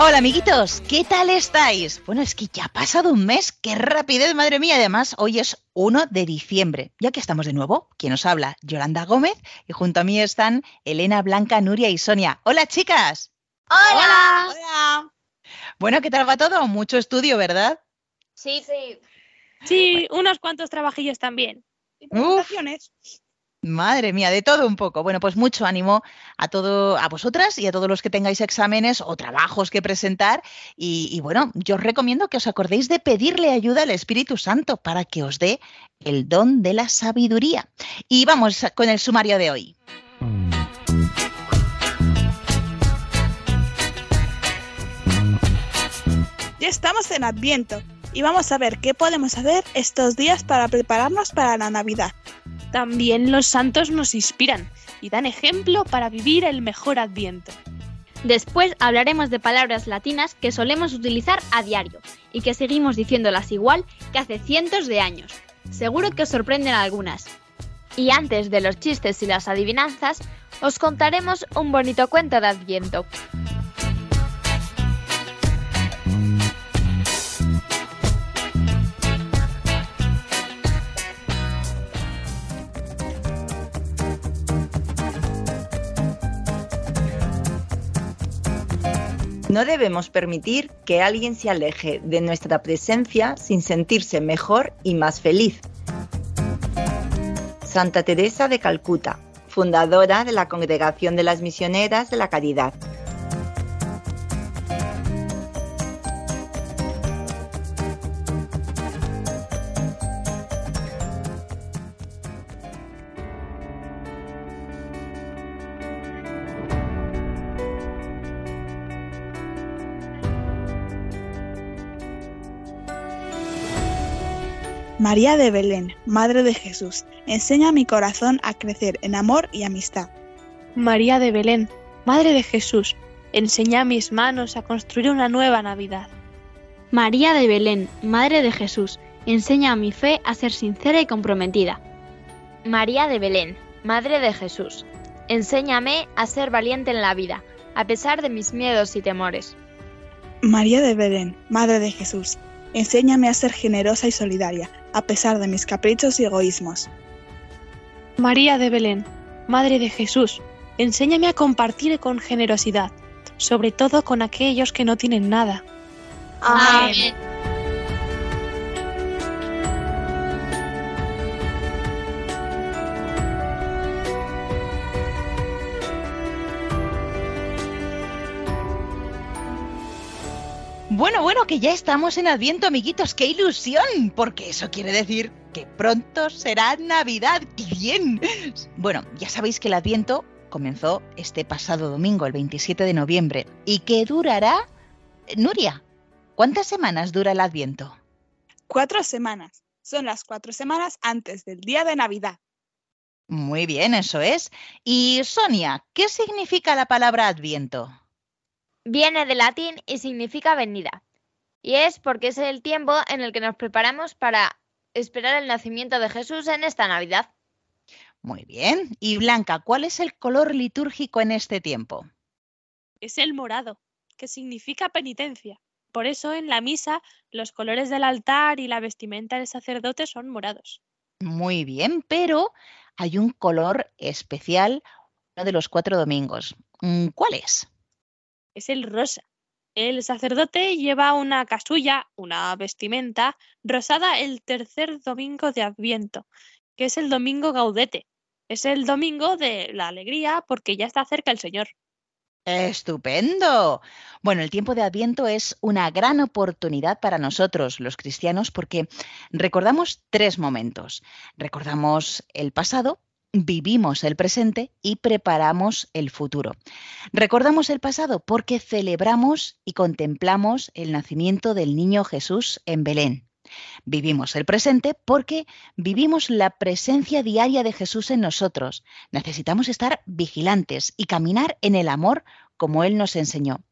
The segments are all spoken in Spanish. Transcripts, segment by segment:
Hola amiguitos, ¿qué tal estáis? Bueno, es que ya ha pasado un mes, qué rapidez, madre mía. Además, hoy es 1 de diciembre. Ya que estamos de nuevo, ¿quién os habla? Yolanda Gómez y junto a mí están Elena, Blanca, Nuria y Sonia. Hola chicas. Hola. Hola. Bueno, ¿qué tal va todo? Mucho estudio, ¿verdad? Sí, sí. Sí, unos cuantos trabajillos también. Uf. Madre mía, de todo un poco. Bueno, pues mucho ánimo a todo, a vosotras y a todos los que tengáis exámenes o trabajos que presentar. Y, y bueno, yo os recomiendo que os acordéis de pedirle ayuda al Espíritu Santo para que os dé el don de la sabiduría. Y vamos con el sumario de hoy. Ya estamos en Adviento y vamos a ver qué podemos hacer estos días para prepararnos para la Navidad. También los santos nos inspiran y dan ejemplo para vivir el mejor adviento. Después hablaremos de palabras latinas que solemos utilizar a diario y que seguimos diciéndolas igual que hace cientos de años. Seguro que os sorprenden algunas. Y antes de los chistes y las adivinanzas, os contaremos un bonito cuento de Adviento. No debemos permitir que alguien se aleje de nuestra presencia sin sentirse mejor y más feliz. Santa Teresa de Calcuta, fundadora de la Congregación de las Misioneras de la Caridad. María de Belén, Madre de Jesús, enseña a mi corazón a crecer en amor y amistad. María de Belén, Madre de Jesús, enseña a mis manos a construir una nueva Navidad. María de Belén, Madre de Jesús, enseña a mi fe a ser sincera y comprometida. María de Belén, Madre de Jesús, enséñame a ser valiente en la vida, a pesar de mis miedos y temores. María de Belén, Madre de Jesús, enséñame a ser generosa y solidaria, a pesar de mis caprichos y egoísmos. María de Belén, Madre de Jesús, enséñame a compartir con generosidad, sobre todo con aquellos que no tienen nada. Amén. Bueno, bueno, que ya estamos en Adviento, amiguitos. ¡Qué ilusión! Porque eso quiere decir que pronto será Navidad. ¡Qué bien! Bueno, ya sabéis que el Adviento comenzó este pasado domingo, el 27 de noviembre, y que durará... Nuria, ¿cuántas semanas dura el Adviento? Cuatro semanas. Son las cuatro semanas antes del día de Navidad. Muy bien, eso es. Y Sonia, ¿qué significa la palabra Adviento? Viene del latín y significa venida. Y es porque es el tiempo en el que nos preparamos para esperar el nacimiento de Jesús en esta Navidad. Muy bien. Y Blanca, ¿cuál es el color litúrgico en este tiempo? Es el morado, que significa penitencia. Por eso en la misa los colores del altar y la vestimenta del sacerdote son morados. Muy bien, pero hay un color especial, uno de los cuatro domingos. Mm, ¿Cuál es? Es el rosa. El sacerdote lleva una casulla, una vestimenta rosada el tercer domingo de Adviento, que es el domingo gaudete. Es el domingo de la alegría porque ya está cerca el Señor. Estupendo. Bueno, el tiempo de Adviento es una gran oportunidad para nosotros, los cristianos, porque recordamos tres momentos. Recordamos el pasado, vivimos el presente y preparamos el futuro. Recordamos el pasado porque celebramos y contemplamos el nacimiento del niño Jesús en Belén. Vivimos el presente porque vivimos la presencia diaria de Jesús en nosotros. Necesitamos estar vigilantes y caminar en el amor como Él nos enseñó.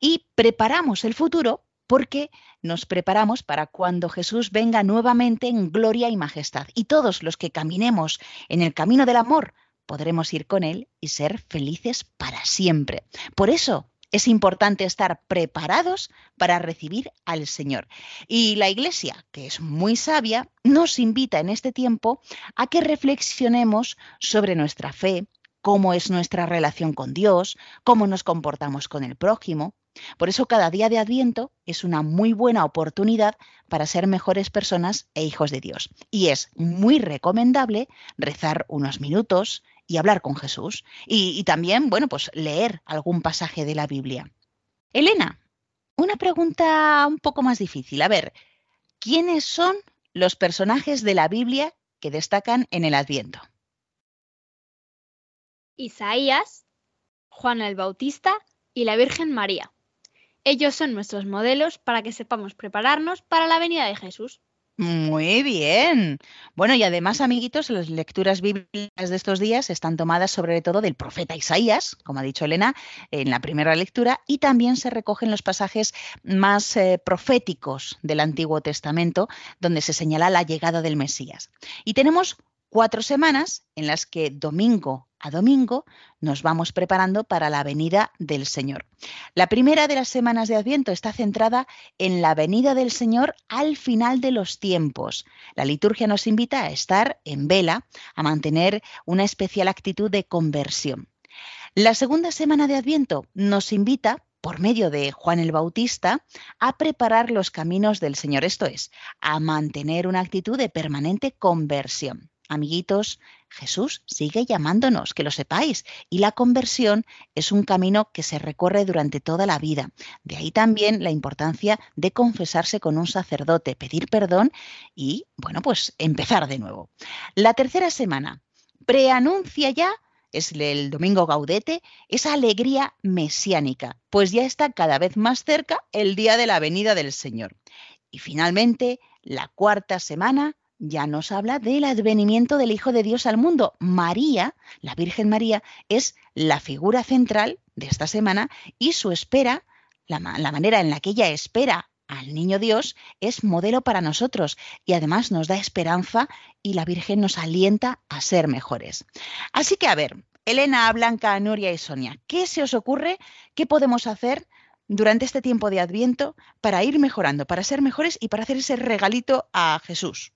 Y preparamos el futuro porque nos preparamos para cuando Jesús venga nuevamente en gloria y majestad. Y todos los que caminemos en el camino del amor podremos ir con Él y ser felices para siempre. Por eso es importante estar preparados para recibir al Señor. Y la Iglesia, que es muy sabia, nos invita en este tiempo a que reflexionemos sobre nuestra fe, cómo es nuestra relación con Dios, cómo nos comportamos con el prójimo, por eso cada día de Adviento es una muy buena oportunidad para ser mejores personas e hijos de Dios. Y es muy recomendable rezar unos minutos y hablar con Jesús. Y, también, bueno, pues leer algún pasaje de la Biblia. Elena, una pregunta un poco más difícil. A ver, ¿quiénes son los personajes de la Biblia que destacan en el Adviento? Isaías, Juan el Bautista y la Virgen María. Ellos son nuestros modelos para que sepamos prepararnos para la venida de Jesús. Muy bien. Bueno, y además, amiguitos, las lecturas bíblicas de estos días están tomadas sobre todo del profeta Isaías, como ha dicho Elena, en la primera lectura, y también se recogen los pasajes más eh, proféticos del Antiguo Testamento, donde se señala la llegada del Mesías. Y tenemos cuatro semanas en las que domingo a domingo nos vamos preparando para la venida del Señor. La primera de las semanas de Adviento está centrada en la venida del Señor al final de los tiempos. La liturgia nos invita a estar en vela, a mantener una especial actitud de conversión. La segunda semana de Adviento nos invita por medio de Juan el Bautista, a preparar los caminos del Señor, esto es, a mantener una actitud de permanente conversión. Amiguitos, Jesús sigue llamándonos, que lo sepáis, y la conversión es un camino que se recorre durante toda la vida. De ahí también la importancia de confesarse con un sacerdote, pedir perdón y, bueno, pues empezar de nuevo. La tercera semana preanuncia ya es el domingo gaudete, esa alegría mesiánica, pues ya está cada vez más cerca el día de la venida del Señor. Y finalmente, la cuarta semana ya nos habla del advenimiento del Hijo de Dios al mundo. María, la Virgen María, es la figura central de esta semana y su espera, la, manera en la que ella espera al niño Dios, es modelo para nosotros y además nos da esperanza y la Virgen nos alienta a ser mejores. Así que a ver, Elena, Blanca, Nuria y Sonia, ¿qué se os ocurre? ¿Qué podemos hacer? durante este tiempo de Adviento para ir mejorando, para ser mejores y para hacer ese regalito a Jesús.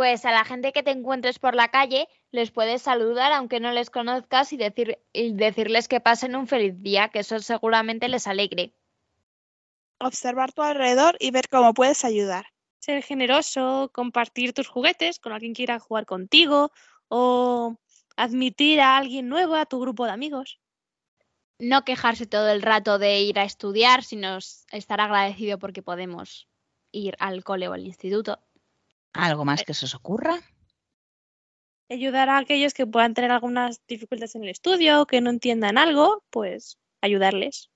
Pues a la gente que te encuentres por la calle les puedes saludar aunque no les conozcas y, decir, y decirles que pasen un feliz día, que eso seguramente les alegre. Observar tu alrededor y ver cómo puedes ayudar. Ser generoso, compartir tus juguetes con alguien que quiera jugar contigo o admitir a alguien nuevo a tu grupo de amigos. No quejarse todo el rato de ir a estudiar, sino estar agradecido porque podemos ir al cole o al instituto. ¿Algo más que se os ocurra? Ayudar a aquellos que puedan tener algunas dificultades en el estudio, que no entiendan algo, pues ayudarles.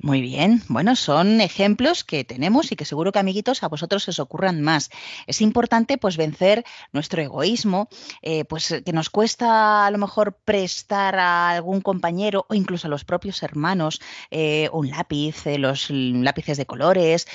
Muy bien, bueno, son ejemplos que tenemos y que seguro que amiguitos a vosotros os ocurran más. Es importante pues vencer nuestro egoísmo, eh, pues que nos cuesta a lo mejor prestar a algún compañero o incluso a los propios hermanos eh, un lápiz, eh, los lápices de colores,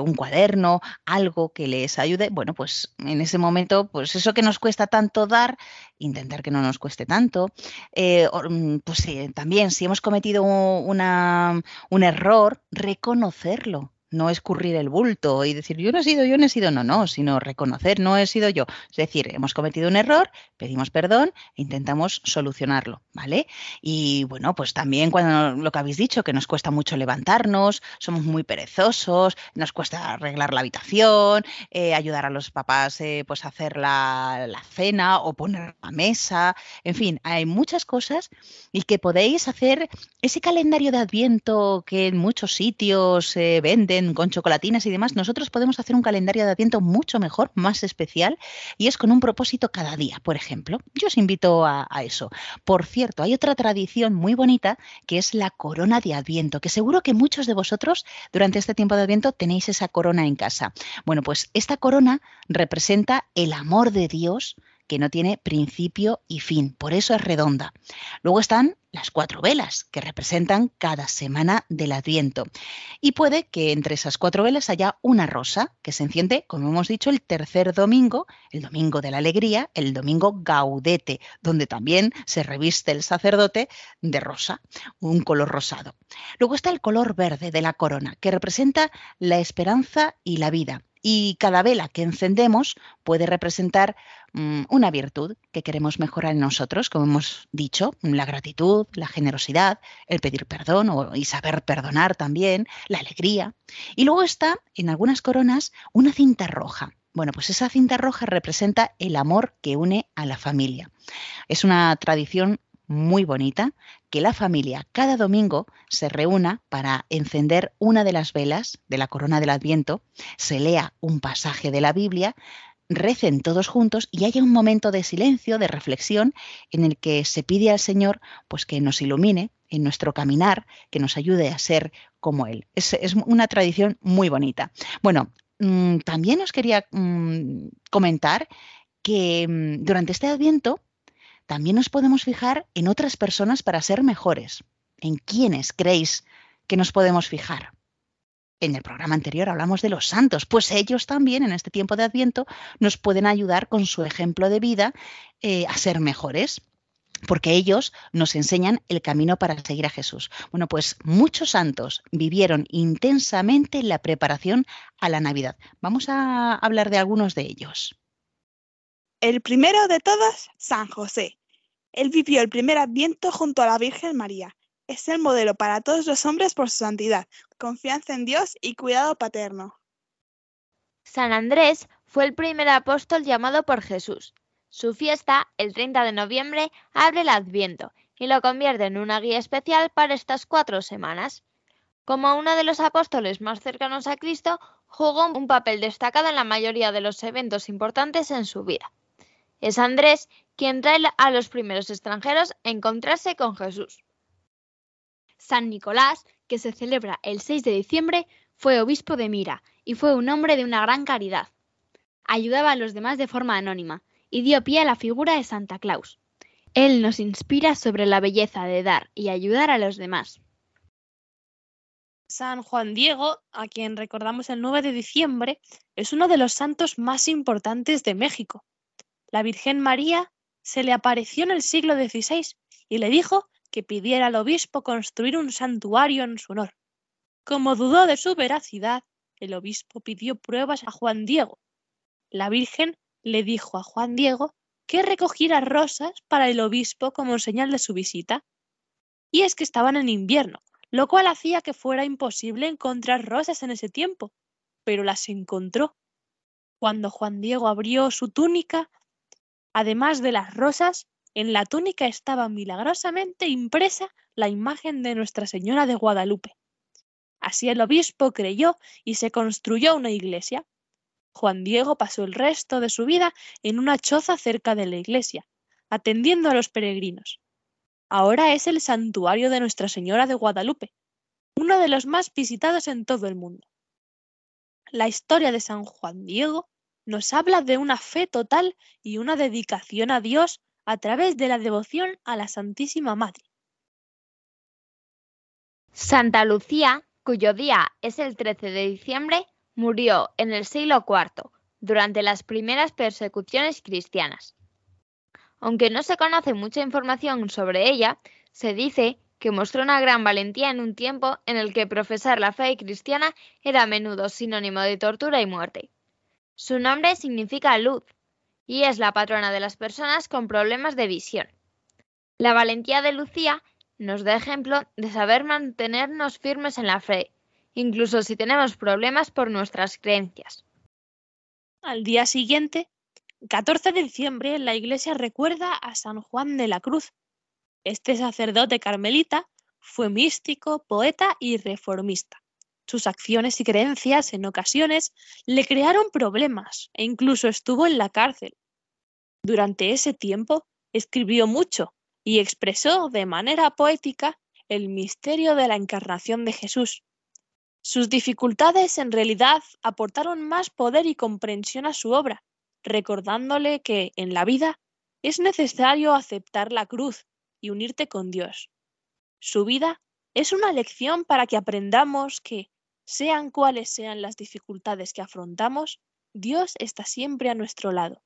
un cuaderno, algo que les ayude. Bueno, pues en ese momento, pues eso que nos cuesta tanto dar, intentar que no nos cueste tanto. Mm, pues también si hemos cometido una, una error reconocerlo no escurrir el bulto y decir yo no he sido yo, no he sido no, no, sino reconocer no he sido yo. Es decir, hemos cometido un error, pedimos perdón e intentamos solucionarlo, ¿vale? Y bueno, pues también cuando lo que habéis dicho, que nos cuesta mucho levantarnos, somos muy perezosos, nos cuesta arreglar la habitación, eh, ayudar a los papás eh, pues a hacer la, la cena o poner la mesa, en fin, hay muchas cosas y que podéis hacer ese calendario de adviento que en muchos sitios se vende con chocolatinas y demás, nosotros podemos hacer un calendario de Adviento mucho mejor, más especial, y es con un propósito cada día, por ejemplo. Yo os invito a eso. Por cierto, hay otra tradición muy bonita que es la corona de Adviento, que seguro que muchos de vosotros durante este tiempo de Adviento tenéis esa corona en casa. Bueno, pues esta corona representa el amor de Dios que no tiene principio y fin, por eso es redonda. Luego están las cuatro velas, que representan cada semana del Adviento. Y puede que entre esas cuatro velas haya una rosa, que se enciende, como hemos dicho, el tercer domingo, el domingo de la alegría, el domingo gaudete, donde también se reviste el sacerdote de rosa, un color rosado. Luego está el color verde de la corona, que representa la esperanza y la vida. Y cada vela que encendemos puede representar mm, una virtud que queremos mejorar en nosotros, como hemos dicho, la gratitud, la generosidad, el pedir perdón o, y saber perdonar también, la alegría. Y luego está, en algunas coronas, una cinta roja. Bueno, pues esa cinta roja representa el amor que une a la familia. Es una tradición muy bonita que la familia cada domingo se reúna para encender una de las velas de la corona del Adviento, se lea un pasaje de la Biblia, recen todos juntos y haya un momento de silencio, de reflexión, en el que se pide al Señor pues que nos ilumine en nuestro caminar, que nos ayude a ser como Él. Es, es una tradición muy bonita. Bueno, mmm, también os quería mmm, comentar que mmm, durante este Adviento también nos podemos fijar en otras personas para ser mejores. ¿En quiénes creéis que nos podemos fijar? En el programa anterior hablamos de los santos, pues ellos también en este tiempo de Adviento nos pueden ayudar con su ejemplo de vida eh, a ser mejores porque ellos nos enseñan el camino para seguir a Jesús. Bueno, pues muchos santos vivieron intensamente la preparación a la Navidad. Vamos a hablar de algunos de ellos. El primero de todos, San José. Él vivió el primer adviento junto a la Virgen María. Es el modelo para todos los hombres por su santidad, confianza en Dios y cuidado paterno. San Andrés fue el primer apóstol llamado por Jesús. Su fiesta, el 30 de noviembre, abre el Adviento y lo convierte en una guía especial para estas cuatro semanas. Como uno de los apóstoles más cercanos a Cristo, jugó un papel destacado en la mayoría de los eventos importantes en su vida. Es Andrés quien trae a los primeros extranjeros a encontrarse con Jesús. San Nicolás, que se celebra el 6 de diciembre, fue obispo de Mira y fue un hombre de una gran caridad. Ayudaba a los demás de forma anónima y dio pie a la figura de Santa Claus. Él nos inspira sobre la belleza de dar y ayudar a los demás. San Juan Diego, a quien recordamos el 9 de diciembre, es uno de los santos más importantes de México. La Virgen María se le apareció en el siglo XVI y le dijo que pidiera al obispo construir un santuario en su honor. Como dudó de su veracidad, el obispo pidió pruebas a Juan Diego. La Virgen le dijo a Juan Diego que recogiera rosas para el obispo como señal de su visita. Y es que estaban en invierno, lo cual hacía que fuera imposible encontrar rosas en ese tiempo, pero las encontró. Cuando Juan Diego abrió su túnica, además de las rosas, en la túnica estaba milagrosamente impresa la imagen de Nuestra Señora de Guadalupe. Así el obispo creyó y se construyó una iglesia. Juan Diego pasó el resto de su vida en una choza cerca de la iglesia, atendiendo a los peregrinos. Ahora es el santuario de Nuestra Señora de Guadalupe, uno de los más visitados en todo el mundo. La historia de San Juan Diego nos habla de una fe total y una dedicación a Dios a través de la devoción a la Santísima Madre. Santa Lucía, cuyo día es el 13 de diciembre, murió en el siglo IV, durante las primeras persecuciones cristianas. Aunque no se conoce mucha información sobre ella, se dice que mostró una gran valentía en un tiempo en el que profesar la fe cristiana era a menudo sinónimo de tortura y muerte. Su nombre significa luz y es la patrona de las personas con problemas de visión. La valentía de Lucía nos da ejemplo de saber mantenernos firmes en la fe, incluso si tenemos problemas por nuestras creencias. Al día siguiente, 14 de diciembre, la iglesia recuerda a San Juan de la Cruz. Este sacerdote carmelita fue místico, poeta y reformista. Sus acciones y creencias en ocasiones le crearon problemas e incluso estuvo en la cárcel. Durante ese tiempo escribió mucho y expresó de manera poética el misterio de la encarnación de Jesús. Sus dificultades en realidad aportaron más poder y comprensión a su obra, recordándole que en la vida es necesario aceptar la cruz y unirte con Dios. Su vida es una lección para que aprendamos que, sean cuales sean las dificultades que afrontamos, Dios está siempre a nuestro lado.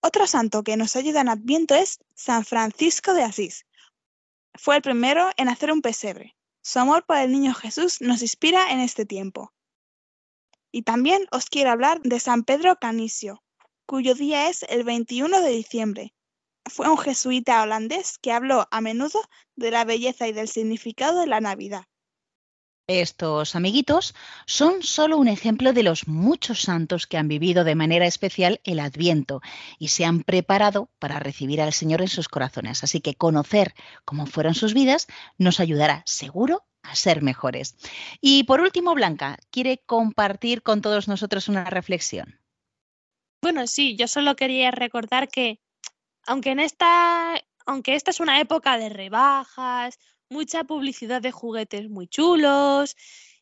Otro santo que nos ayuda en Adviento es San Francisco de Asís. Fue el primero en hacer un pesebre. Su amor por el niño Jesús nos inspira en este tiempo. Y también os quiero hablar de San Pedro Canisio, cuyo día es el 21 de diciembre. Fue un jesuita holandés que habló a menudo de la belleza y del significado de la Navidad. Estos amiguitos son solo un ejemplo de los muchos santos que han vivido de manera especial el Adviento y se han preparado para recibir al Señor en sus corazones. Así que conocer cómo fueron sus vidas nos ayudará seguro a ser mejores. Y por último, Blanca, ¿quiere compartir con todos nosotros una reflexión? Bueno, sí, yo solo quería recordar que aunque en esta, aunque esta es una época de rebajas, mucha publicidad de juguetes muy chulos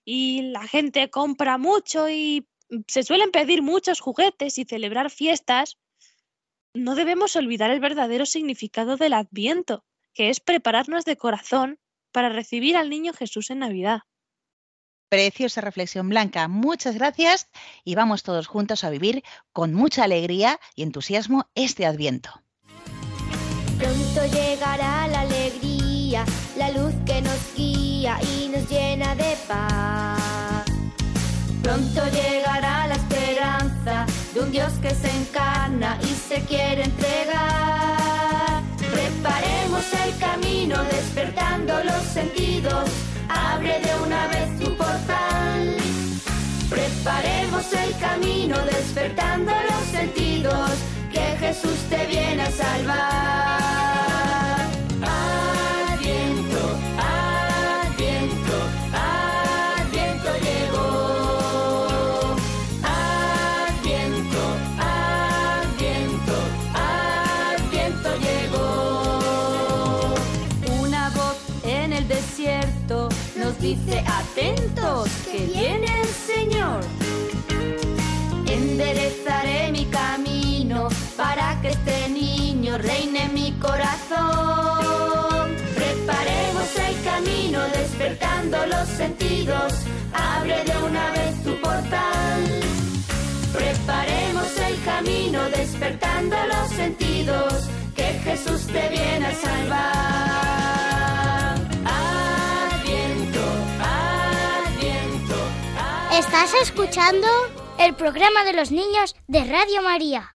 y la gente compra mucho y se suelen pedir muchos juguetes y celebrar fiestas, no debemos olvidar el verdadero significado del Adviento, que es prepararnos de corazón para recibir al niño Jesús en Navidad. Preciosa reflexión blanca, muchas gracias y vamos todos juntos a vivir con mucha alegría y entusiasmo este Adviento. Pronto llegará la alegría, la luz que nos guía y nos llena de paz. Pronto llegará la esperanza de un Dios que se encarna y se quiere entregar. Preparemos el camino despertando los sentidos. Abre de una vez tu portal. Preparemos el camino despertando los sentidos. Que Jesús te viene a salvar. Que viene el Señor. Enderezaré mi camino para que este niño reine mi corazón. Preparemos el camino despertando los sentidos. Abre de una vez tu portal. Preparemos el camino despertando los sentidos. Que Jesús te viene a salvar. Estás escuchando el programa de los niños de Radio María.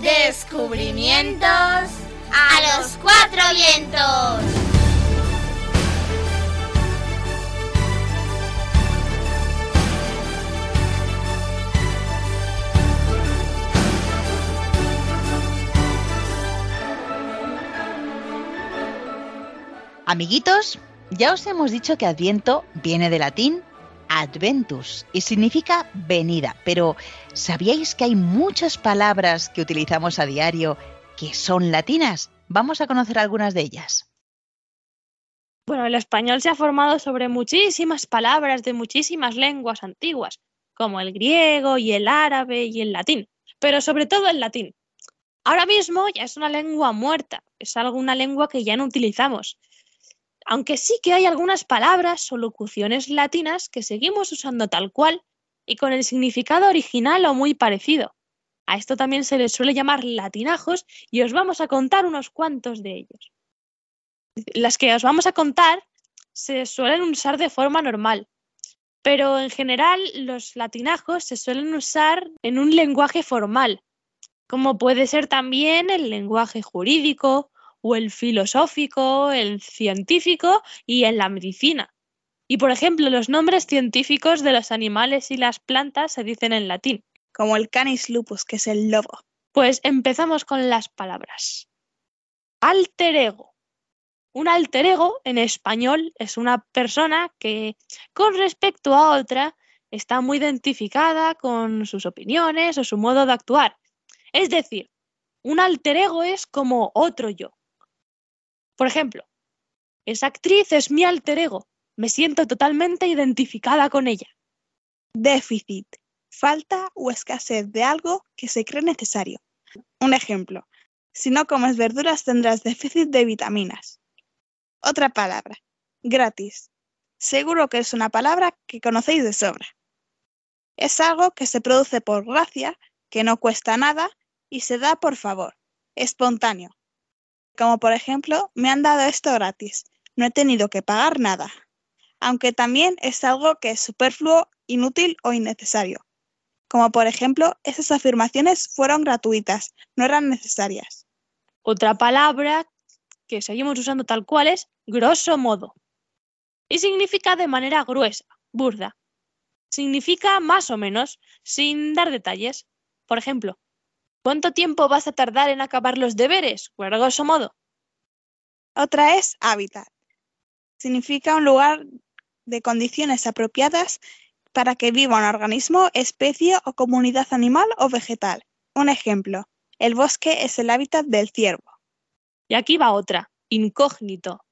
Descubrimientos a los cuatro vientos. Amiguitos, ya os hemos dicho que Adviento viene del latín adventus y significa venida, pero ¿sabíais que hay muchas palabras que utilizamos a diario que son latinas? Vamos a conocer algunas de ellas. Bueno, el español se ha formado sobre muchísimas palabras de muchísimas lenguas antiguas, como el griego y el árabe y el latín, pero sobre todo el latín. Ahora mismo ya es una lengua muerta, es alguna lengua que ya no utilizamos. Aunque sí que hay algunas palabras o locuciones latinas que seguimos usando tal cual y con el significado original o muy parecido. A esto también se les suele llamar latinajos y os vamos a contar unos cuantos de ellos. Las que os vamos a contar se suelen usar de forma normal, pero en general los latinajos se suelen usar en un lenguaje formal, como puede ser también el lenguaje jurídico o el filosófico, el científico y en la medicina. Y por ejemplo, los nombres científicos de los animales y las plantas se dicen en latín. Como el canis lupus, que es el lobo. Pues empezamos con las palabras. Alter ego. Un alter ego en español es una persona que con respecto a otra está muy identificada con sus opiniones o su modo de actuar. Es decir, un alter ego es como otro yo. Por ejemplo, esa actriz es mi alter ego. Me siento totalmente identificada con ella. Déficit. Falta o escasez de algo que se cree necesario. Un ejemplo. Si no comes verduras tendrás déficit de vitaminas. Otra palabra. Gratis. Seguro que es una palabra que conocéis de sobra. Es algo que se produce por gracia, que no cuesta nada y se da por favor, espontáneo. Como por ejemplo, me han dado esto gratis, no he tenido que pagar nada. Aunque también es algo que es superfluo, inútil o innecesario. Como por ejemplo, esas afirmaciones fueron gratuitas, no eran necesarias. Otra palabra que seguimos usando tal cual es grosso modo. Y significa de manera gruesa, burda. Significa más o menos, sin dar detalles. Por ejemplo, ¿cuánto tiempo vas a tardar en acabar los deberes? O a grosso modo. Otra es hábitat. Significa un lugar de condiciones apropiadas para que viva un organismo, especie o comunidad animal o vegetal. Un ejemplo, el bosque es el hábitat del ciervo. Y aquí va otra, incógnito.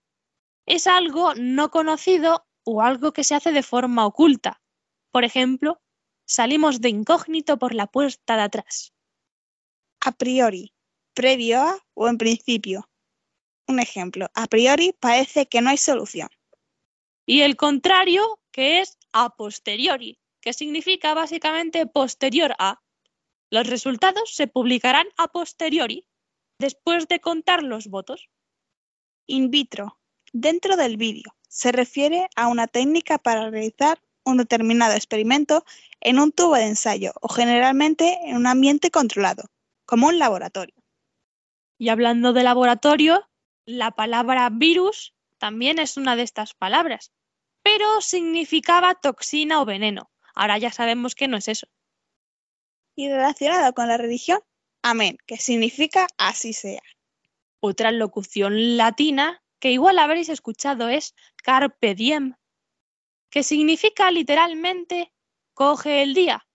Es algo no conocido o algo que se hace de forma oculta. Por ejemplo, salimos de incógnito por la puerta de atrás. A priori, previo a o en principio. Un ejemplo, a priori parece que no hay solución. Y el contrario, que es a posteriori, que significa básicamente posterior a. Los resultados se publicarán a posteriori, después de contar los votos. In vitro. Dentro del vídeo. Se refiere a una técnica para realizar un determinado experimento en un tubo de ensayo o generalmente en un ambiente controlado, como un laboratorio. Y hablando de laboratorio, la palabra virus también es una de estas palabras, pero significaba toxina o veneno. Ahora ya sabemos que no es eso. Y relacionado con la religión, amén, que significa así sea. Otra locución latina que igual habréis escuchado es carpe diem, que significa literalmente coge el día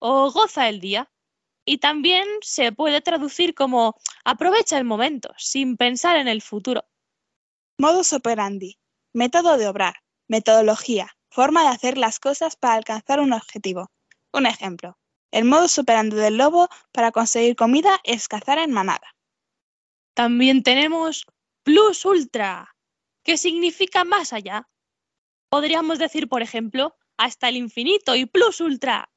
o goza el día. Y también se puede traducir como aprovecha el momento, sin pensar en el futuro. Modus operandi, método de obrar, metodología, forma de hacer las cosas para alcanzar un objetivo. Un ejemplo, el modus operandi del lobo para conseguir comida es cazar en manada. También tenemos plus ultra, que significa más allá. Podríamos decir, por ejemplo, hasta el infinito y plus ultra.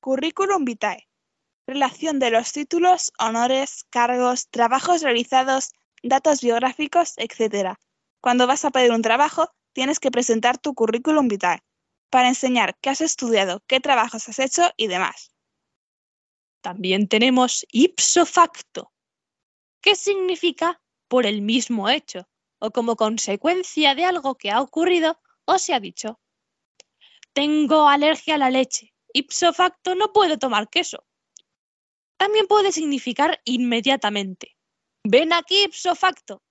Curriculum vitae. Relación de los títulos, honores, cargos, trabajos realizados, datos biográficos, etc. Cuando vas a pedir un trabajo, tienes que presentar tu currículum vitae para enseñar qué has estudiado, qué trabajos has hecho y demás. También tenemos ipso facto, que significa por el mismo hecho o como consecuencia de algo que ha ocurrido o se ha dicho. Tengo alergia a la leche. Ipso facto no puedo tomar queso. También puede significar inmediatamente. Ven aquí ipso facto.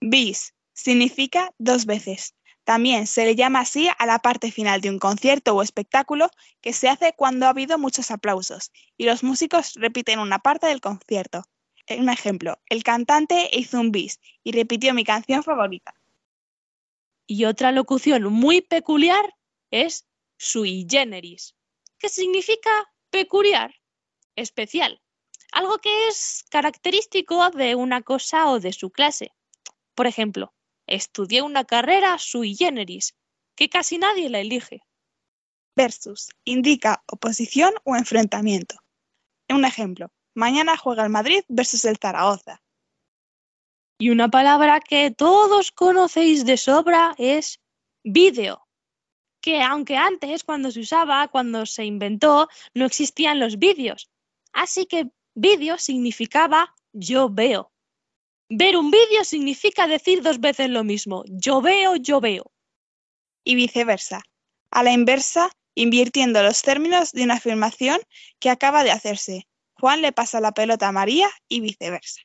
Bis significa dos veces. También se le llama así a la parte final de un concierto o espectáculo que se hace cuando ha habido muchos aplausos y los músicos repiten una parte del concierto. Un ejemplo, el cantante hizo un bis y repitió mi canción favorita. Y otra locución muy peculiar es sui generis, que significa peculiar, especial, algo que es característico de una cosa o de su clase. Por ejemplo, estudié una carrera sui generis, que casi nadie la elige. Versus indica oposición o enfrentamiento. Un ejemplo, mañana juega el Madrid versus el Zaragoza. Y una palabra que todos conocéis de sobra es vídeo, que aunque antes, cuando se usaba, cuando se inventó, no existían los vídeos. Así que vídeo significaba yo veo. Ver un vídeo significa decir dos veces lo mismo, yo veo, yo veo. Y viceversa. A la inversa, invirtiendo los términos de una afirmación que acaba de hacerse. Juan le pasa la pelota a María y viceversa.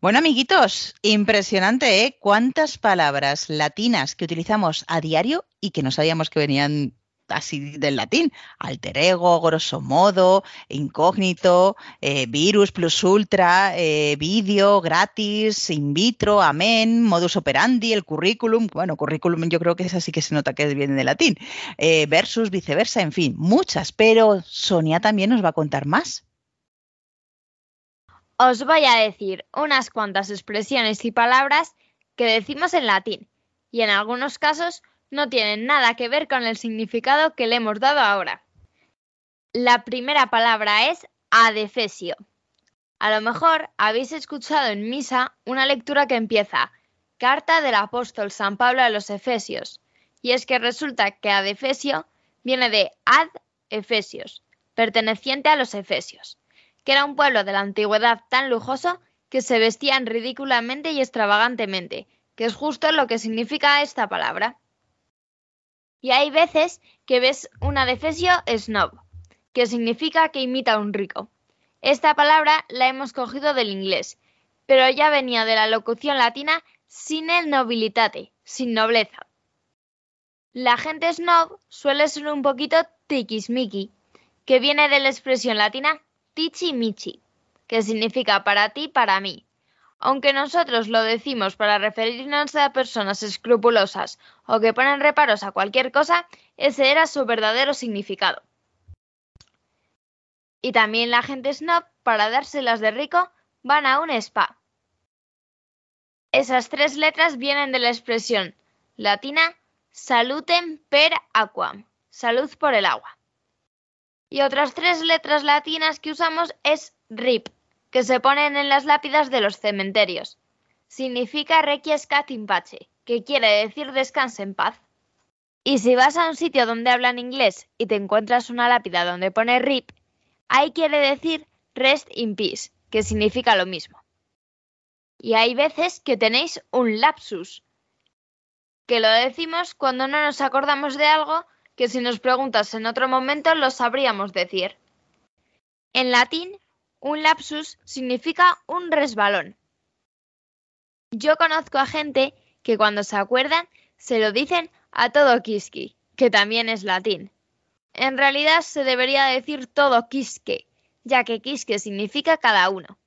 Bueno, amiguitos, impresionante, ¿eh? Cuántas palabras latinas que utilizamos a diario y que no sabíamos que venían así del latín. Alter ego, grosso modo, incógnito, eh, virus plus ultra, eh, vídeo, gratis, in vitro, amén, modus operandi, el currículum. Bueno, currículum yo creo que es así que se nota que viene de latín. Eh, versus, viceversa, en fin, muchas. Pero Sonia también nos va a contar más. Os voy a decir unas cuantas expresiones y palabras que decimos en latín y en algunos casos no tienen nada que ver con el significado que le hemos dado ahora. La primera palabra es adefesio. A lo mejor habéis escuchado en misa una lectura que empieza Carta del apóstol San Pablo a los Efesios. Y es que resulta que adefesio viene de ad Efesios, perteneciente a los Efesios que era un pueblo de la antigüedad tan lujoso que se vestían ridículamente y extravagantemente, que es justo lo que significa esta palabra. Y hay veces que ves un adefesio snob, que significa que imita a un rico. Esta palabra la hemos cogido del inglés, pero ya venía de la locución latina sin el nobilitate, sin nobleza. La gente snob suele ser un poquito tiquismiqui, que viene de la expresión latina Tichi Michi, que significa para ti, para mí. Aunque nosotros lo decimos para referirnos a personas escrupulosas o que ponen reparos a cualquier cosa, ese era su verdadero significado. Y también la gente snob, para dárselas de rico, van a un spa. Esas tres letras vienen de la expresión latina salutem per aquam, salud por el agua. Y otras tres letras latinas que usamos es RIP, que se ponen en las lápidas de los cementerios. Significa requiescat in pace, que quiere decir descanse en paz. Y si vas a un sitio donde hablan inglés y te encuentras una lápida donde pone RIP, ahí quiere decir rest in peace, que significa lo mismo. Y hay veces que tenéis un lapsus, que lo decimos cuando no nos acordamos de algo que si nos preguntas en otro momento lo sabríamos decir. En latín, un lapsus significa un resbalón. Yo conozco a gente que cuando se acuerdan se lo dicen a todo quisqui, que también es latín. En realidad se debería decir todo quisque, ya que quisque significa cada uno.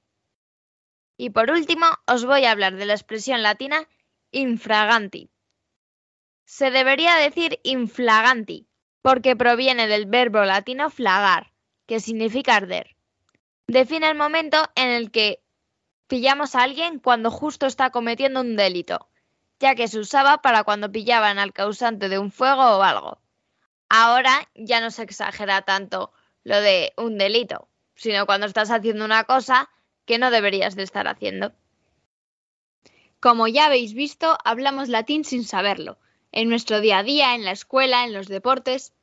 Y por último, os voy a hablar de la expresión latina infraganti, se debería decir inflaganti, porque proviene del verbo latino flagar, que significa arder. Define el momento en el que pillamos a alguien cuando justo está cometiendo un delito, ya que se usaba para cuando pillaban al causante de un fuego o algo. Ahora ya no se exagera tanto lo de un delito, sino cuando estás haciendo una cosa que no deberías de estar haciendo. Como ya habéis visto, hablamos latín sin saberlo, en nuestro día a día, en la escuela, en los deportes.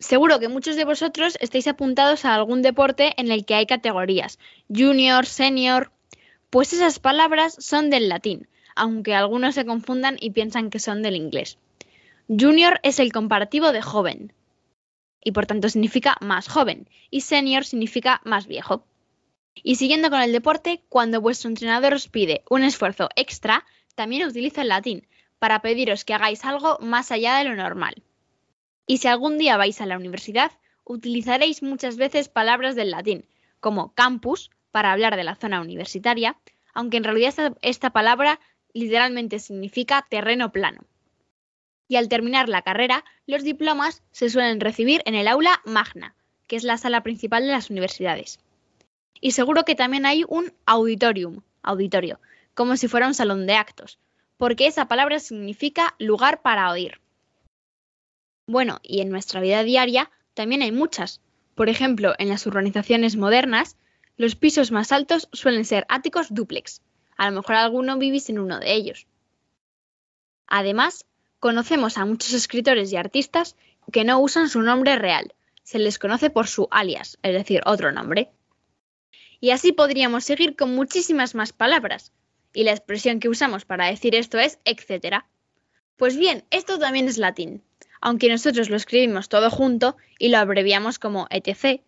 Seguro que muchos de vosotros estáis apuntados a algún deporte en el que hay categorías, junior, senior. Pues esas palabras son del latín, aunque algunos se confundan y piensan que son del inglés. Junior es el comparativo de joven, y por tanto significa más joven, y senior significa más viejo. Y siguiendo con el deporte, cuando vuestro entrenador os pide un esfuerzo extra, también utiliza el latín, para pediros que hagáis algo más allá de lo normal. Y si algún día vais a la universidad, utilizaréis muchas veces palabras del latín, como campus, para hablar de la zona universitaria, aunque en realidad esta, palabra literalmente significa terreno plano. Y al terminar la carrera, los diplomas se suelen recibir en el aula magna, que es la sala principal de las universidades. Y seguro que también hay un auditorium, auditorio, como si fuera un salón de actos, porque esa palabra significa lugar para oír. Bueno, y en nuestra vida diaria también hay muchas. Por ejemplo, en las urbanizaciones modernas, los pisos más altos suelen ser áticos dúplex. A lo mejor alguno vivís en uno de ellos. Además, conocemos a muchos escritores y artistas que no usan su nombre real. Se les conoce por su alias, es decir, otro nombre. Y así podríamos seguir con muchísimas más palabras, y la expresión que usamos para decir esto es etcétera. Pues bien, esto también es latín, aunque nosotros lo escribimos todo junto y lo abreviamos como etc,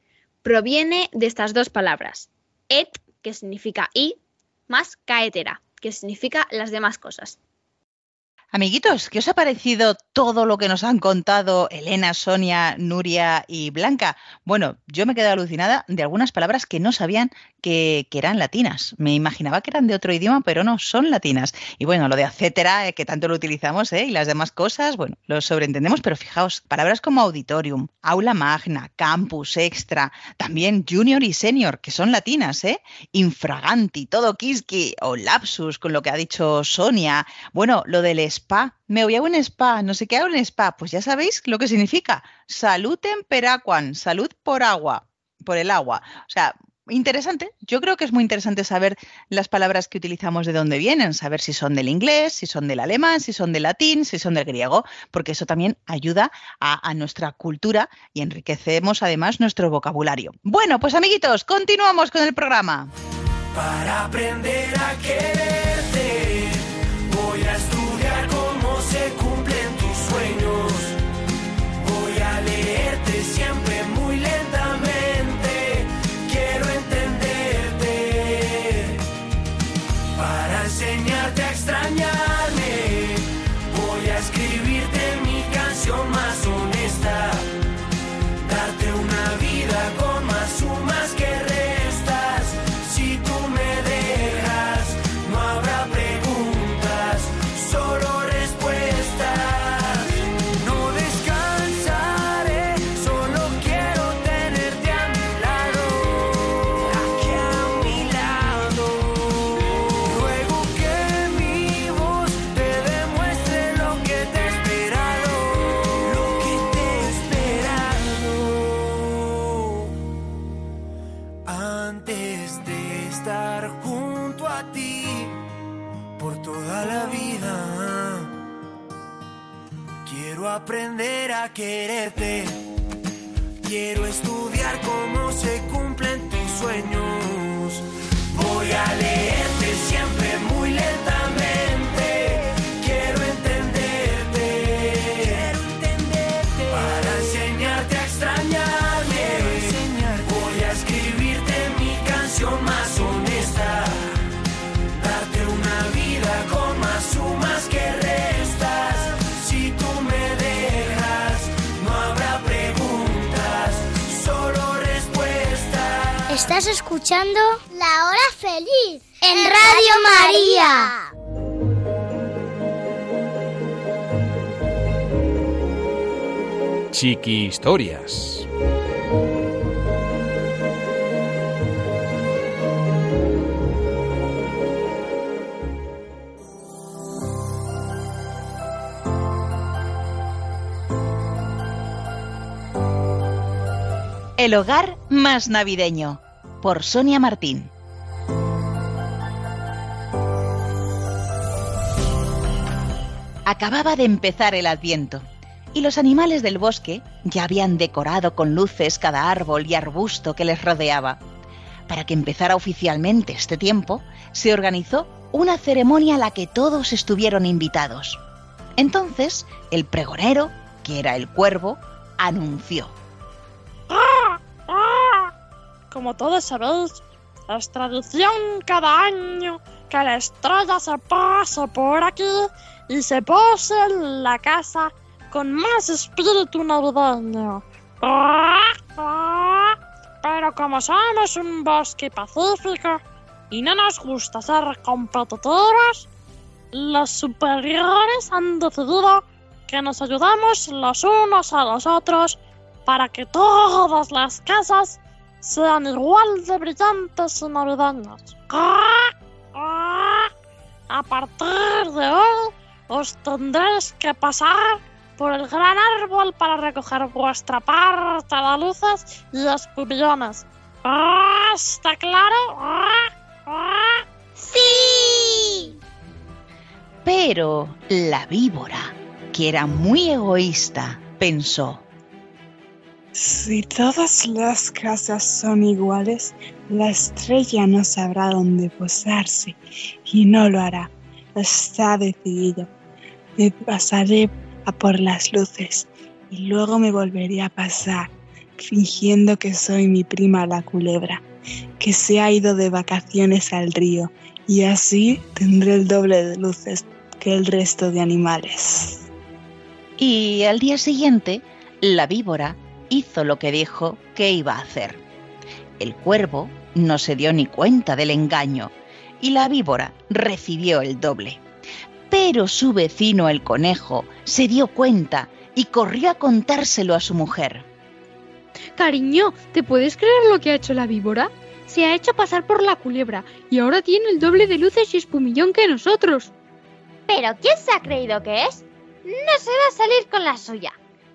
proviene de estas dos palabras, et, que significa y, más caetera, que significa las demás cosas. Amiguitos, ¿qué os ha parecido todo lo que nos han contado Elena, Sonia, Nuria y Blanca? Bueno, yo me quedé alucinada de algunas palabras que no sabían que, eran latinas. Me imaginaba que eran de otro idioma, pero no, son latinas. Y bueno, lo de etcétera, eh, que tanto lo utilizamos, ¿eh? y las demás cosas, bueno, lo sobreentendemos, pero fijaos, palabras como auditorium, aula magna, campus, extra, también junior y senior, que son latinas, ¿eh? Infraganti, todo kiski o lapsus, con lo que ha dicho Sonia. Bueno, lo del me voy a un spa, no sé qué hago en spa, pues ya sabéis lo que significa. Salud temperaquan, salud por agua, por el agua. O sea, interesante. Yo creo que es muy interesante saber las palabras que utilizamos de dónde vienen, saber si son del inglés, si son del alemán, si son del latín, si son del griego, porque eso también ayuda a, a nuestra cultura y enriquecemos además nuestro vocabulario. Bueno, pues amiguitos, continuamos con el programa. Para aprender a quererte, quererte. Quiero estudiar cómo se cumplen tus sueños. Estás escuchando La Hora Feliz en Radio María. Chiqui Historias. El hogar más navideño, por Sonia Martín. Acababa de empezar el adviento y los animales del bosque ya habían decorado con luces cada árbol y arbusto que les rodeaba. Para que empezara oficialmente este tiempo, se organizó una ceremonia a la que todos estuvieron invitados. Entonces, el pregonero, que era el cuervo, anunció. Como todos sabéis, es tradición cada año que la estrella se pase por aquí y se pose en la casa con más espíritu navideño. Pero como somos un bosque pacífico y no nos gusta ser competidores, los superiores han decidido que nos ayudamos los unos a los otros para que todas las casas sean igual de brillantes y navideñas. A partir de hoy os tendréis que pasar por el gran árbol para recoger vuestra parte de luces y espumillones. ¿Está claro? ¡Sí! Pero la víbora, que era muy egoísta, pensó. Si todas las casas son iguales, la estrella no sabrá dónde posarse y no lo hará. Está decidido. Me pasaré a por las luces y luego me volveré a pasar. fingiendo que soy mi prima la culebra, que se ha ido de vacaciones al río, y así tendré el doble de luces que el resto de animales. Y al día siguiente, la víbora hizo lo que dijo que iba a hacer. El cuervo no se dio ni cuenta del engaño y la víbora recibió el doble. Pero su vecino el conejo se dio cuenta y corrió a contárselo a su mujer. Cariño, ¿te puedes creer lo que ha hecho la víbora? Se ha hecho pasar por la culebra y ahora tiene el doble de luces y espumillón que nosotros. ¿Pero quién se ha creído que es? No se va a salir con la suya.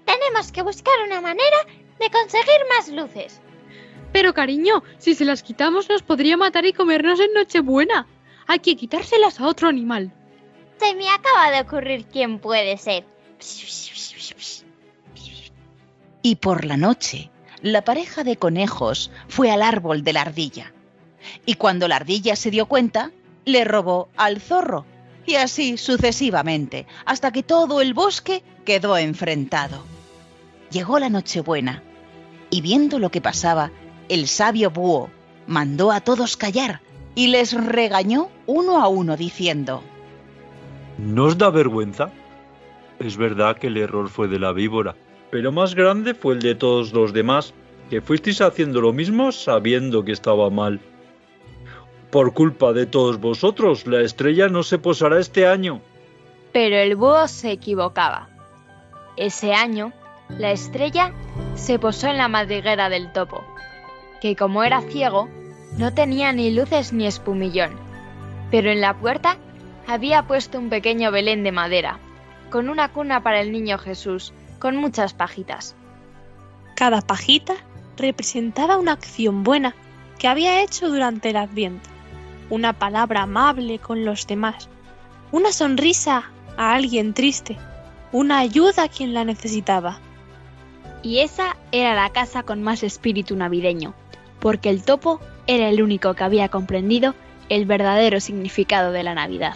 Tenemos que buscar una manera de conseguir más luces. Pero cariño, si se las quitamos nos podría matar y comernos en Nochebuena. Hay que quitárselas a otro animal. Se me acaba de ocurrir quién puede ser. Y por la noche, la pareja de conejos fue al árbol de la ardilla. Y cuando la ardilla se dio cuenta, le robó al zorro. Y así sucesivamente, hasta que todo el bosque quedó enfrentado. Llegó la Nochebuena, y viendo lo que pasaba, el sabio búho mandó a todos callar y les regañó uno a uno diciendo, ¿No os da vergüenza? Es verdad que el error fue de la víbora, pero más grande fue el de todos los demás, que fuisteis haciendo lo mismo sabiendo que estaba mal. Por culpa de todos vosotros, la estrella no se posará este año. Pero el búho se equivocaba. Ese año, la estrella se posó en la madriguera del topo, que como era ciego, no tenía ni luces ni espumillón. Pero en la puerta había puesto un pequeño Belén de madera, con una cuna para el niño Jesús, con muchas pajitas. Cada pajita representaba una acción buena que había hecho durante el Adviento, una palabra amable con los demás, una sonrisa a alguien triste, una ayuda a quien la necesitaba. Y esa era la casa con más espíritu navideño, porque el topo era el único que había comprendido el verdadero significado de la Navidad.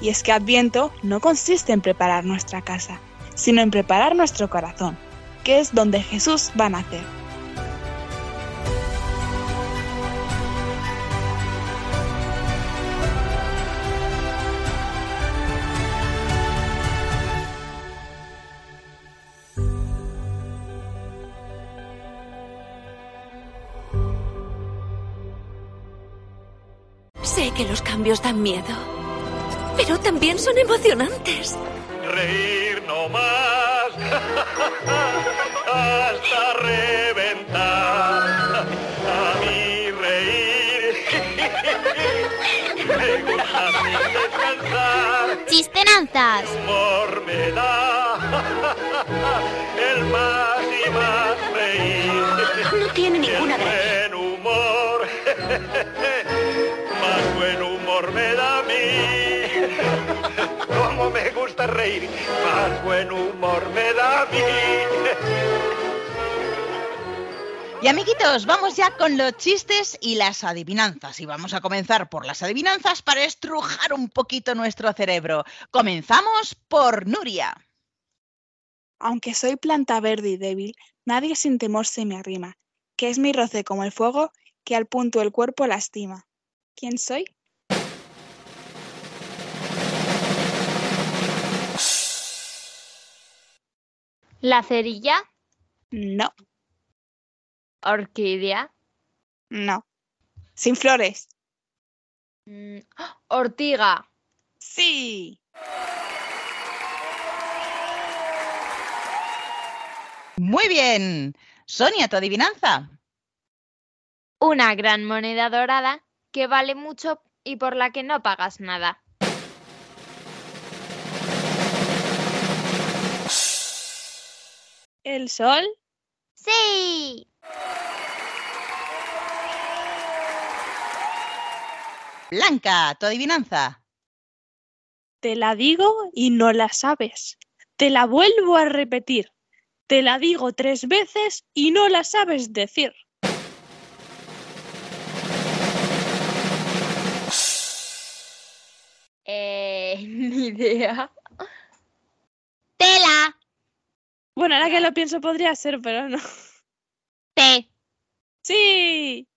Y es que Adviento no consiste en preparar nuestra casa, sino en preparar nuestro corazón, que es donde Jesús va a nacer. Cambios dan miedo, pero también son emocionantes. Reír no más hasta reventar. A mí reír me gusta sin descansar. Chistenanzas. Humor me da el más y más reír. No tiene ninguna el gracia. buen humor, mí. Como me gusta reír, más buen humor me da a mí. Y amiguitos, vamos ya con los chistes y las adivinanzas. Y vamos a comenzar por las adivinanzas para estrujar un poquito nuestro cerebro. Comenzamos por Nuria. Aunque soy planta verde y débil, nadie sin temor se me arrima, que es mi roce como el fuego que al punto el cuerpo lastima. ¿Quién soy? La cerilla, No, orquídea, no. Sin flores. mm, ortiga, Sí. Muy bien. Sonia, tu adivinanza. una gran moneda dorada que vale mucho y por la que no pagas nada. ¿El sol? Sí. Blanca, tu adivinanza. Te la digo y no la sabes. Te la vuelvo a repetir. Te la digo tres veces y no la sabes decir. Eh, ni idea. Bueno, ahora que lo pienso podría ser, pero no. T. Sí.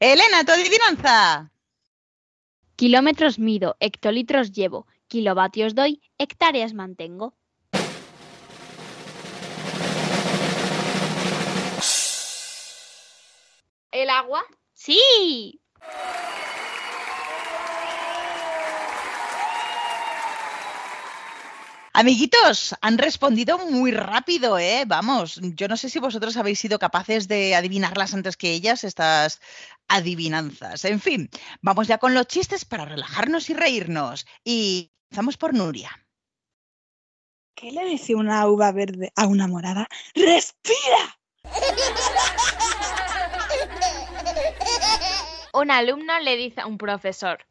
Elena, tu adivinanza. Kilómetros mido, hectolitros llevo, kilovatios doy, hectáreas mantengo. ¿El agua? Sí. Amiguitos, han respondido muy rápido, ¿eh? Vamos, yo no sé si vosotros habéis sido capaces de adivinarlas antes que ellas, estas adivinanzas. En fin, vamos ya con los chistes para relajarnos y reírnos. Y empezamos por Nuria. ¿Qué le dice una uva verde a una morada? ¡Respira! Un alumno le dice a un profesor,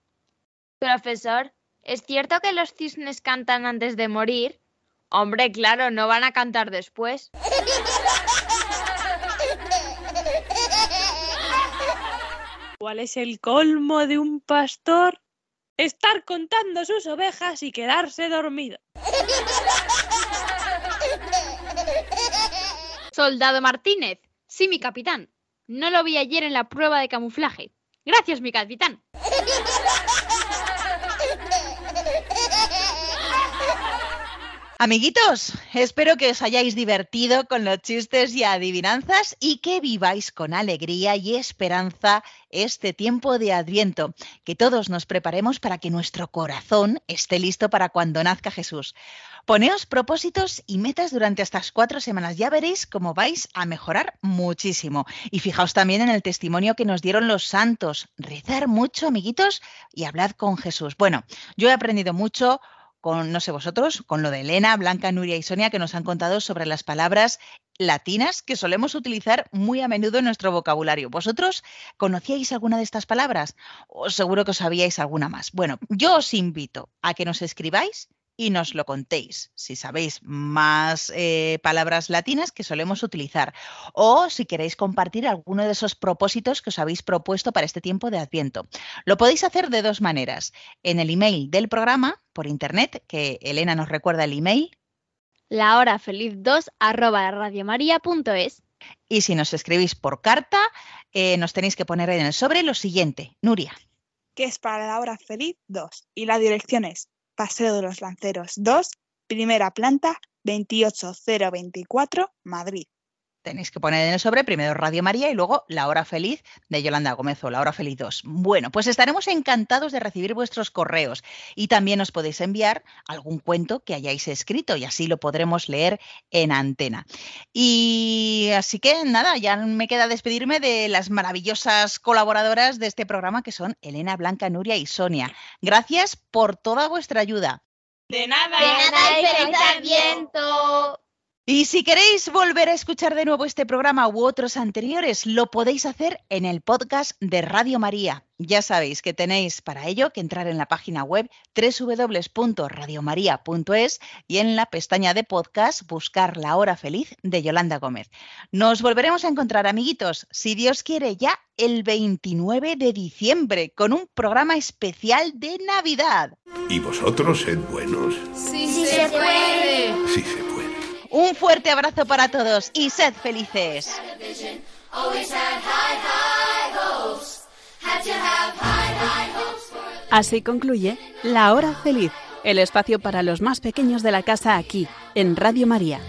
Profesor, ¿es cierto que los cisnes cantan antes de morir? Hombre, claro, no van a cantar después. ¿Cuál es el colmo de un pastor? Estar contando sus ovejas y quedarse dormido. Soldado Martínez. Sí, mi capitán. No lo vi ayer en la prueba de camuflaje. Gracias, mi capitán. Amiguitos, espero que os hayáis divertido con los chistes y adivinanzas y que viváis con alegría y esperanza este tiempo de Adviento, que todos nos preparemos para que nuestro corazón esté listo para cuando nazca Jesús. Poneos propósitos y metas durante estas cuatro semanas, ya veréis cómo vais a mejorar muchísimo. Y fijaos también en el testimonio que nos dieron los santos, rezar mucho, amiguitos, y hablad con Jesús. Bueno, yo he aprendido mucho con, no sé vosotros, con lo de Elena, Blanca, Nuria y Sonia, que nos han contado sobre las palabras latinas que solemos utilizar muy a menudo en nuestro vocabulario. ¿Vosotros conocíais alguna de estas palabras? O seguro que os sabíais alguna más. Bueno, yo os invito a que nos escribáis y nos lo contéis, si sabéis más eh, palabras latinas que solemos utilizar, o si queréis compartir alguno de esos propósitos que os habéis propuesto para este tiempo de Adviento. Lo podéis hacer de dos maneras, en el email del programa, por internet, que Elena nos recuerda el email. La hora feliz 2 arroba radiomaria.es. Y si nos escribís por carta, eh, nos tenéis que poner en el sobre lo siguiente. Nuria. Que es para la hora feliz 2. Y la dirección es Paseo de los Lanceros 2, primera planta, 28024, Madrid. Tenéis que poner en el sobre primero Radio María y luego La Hora Feliz de Yolanda Gómez o La Hora Feliz 2. Bueno, pues estaremos encantados de recibir vuestros correos y también os podéis enviar algún cuento que hayáis escrito y así lo podremos leer en antena. Y así que nada, ya me queda despedirme de las maravillosas colaboradoras de este programa que son Elena, Blanca, Nuria y Sonia. Gracias por toda vuestra ayuda. De nada. De nada y feliz. Y si queréis volver a escuchar de nuevo este programa u otros anteriores, lo podéis hacer en el podcast de Radio María. Ya sabéis que tenéis para ello que entrar en la página web www.radiomaria.es y en la pestaña de podcast buscar La Hora Feliz de Yolanda Gómez. Nos volveremos a encontrar, amiguitos, si Dios quiere, ya el 29 de diciembre con un programa especial de Navidad. ¿Y vosotros sed buenos? Sí, sí se puede. Sí se puede. Un fuerte abrazo para todos y sed felices. Así concluye La Hora Feliz, el espacio para los más pequeños de la casa aquí, en Radio María.